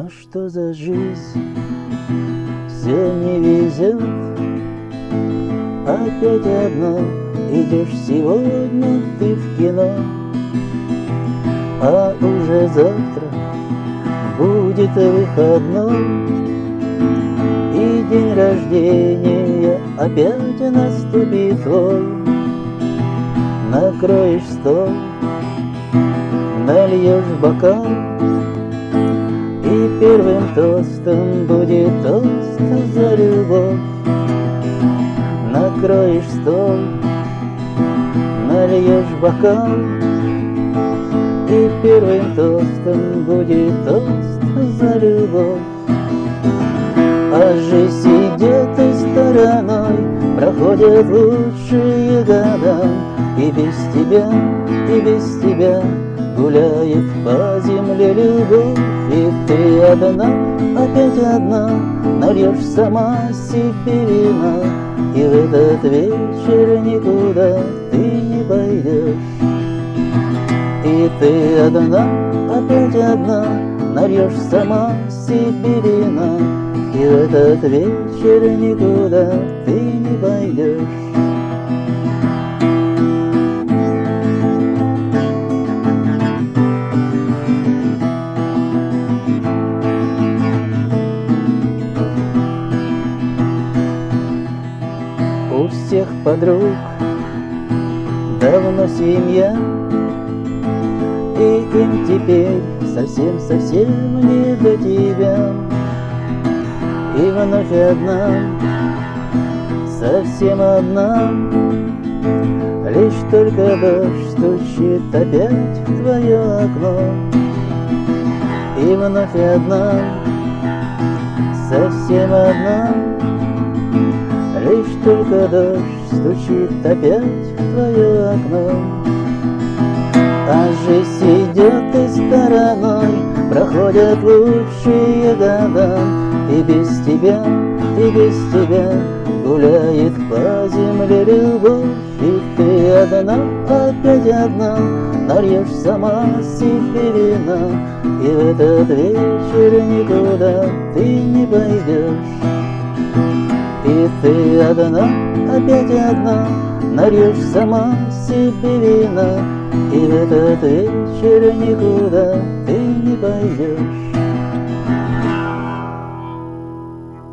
Но что за жизнь? Все не везет. Опять одна Идешь сегодня ты в кино А уже завтра будет выходной. И день рождения опять наступит твой Накроешь стол, нальешь бокал первым тостом будет тост за любовь. Накроешь стол, нальешь бокал И первым тостом будет тост за любовь. А жизнь идет и стороной Проходят лучшие года И без тебя, и без тебя Гуляет по земле любовь И ты одна, опять одна Нальешь сама себе вина. И в этот вечер никуда ты не пойдешь. И ты одна, опять одна Нальешь сама себе вина. И в этот вечер никуда ты не пойдешь всех подруг. Давно семья. И им теперь совсем-совсем не до тебя. И вновь одна, совсем одна. Лишь только дождь стучит опять в твое окно. И вновь одна, совсем одна только дождь стучит опять в твое окно. А жизнь идет и стороной Проходят лучшие года И без тебя, и без тебя Гуляет по земле любовь И ты одна, опять одна Нальешь сама себе вина И в этот вечер никуда ты не пойдешь ты одна, опять одна, Нальешь сама себе вина, И в этот вечер никуда.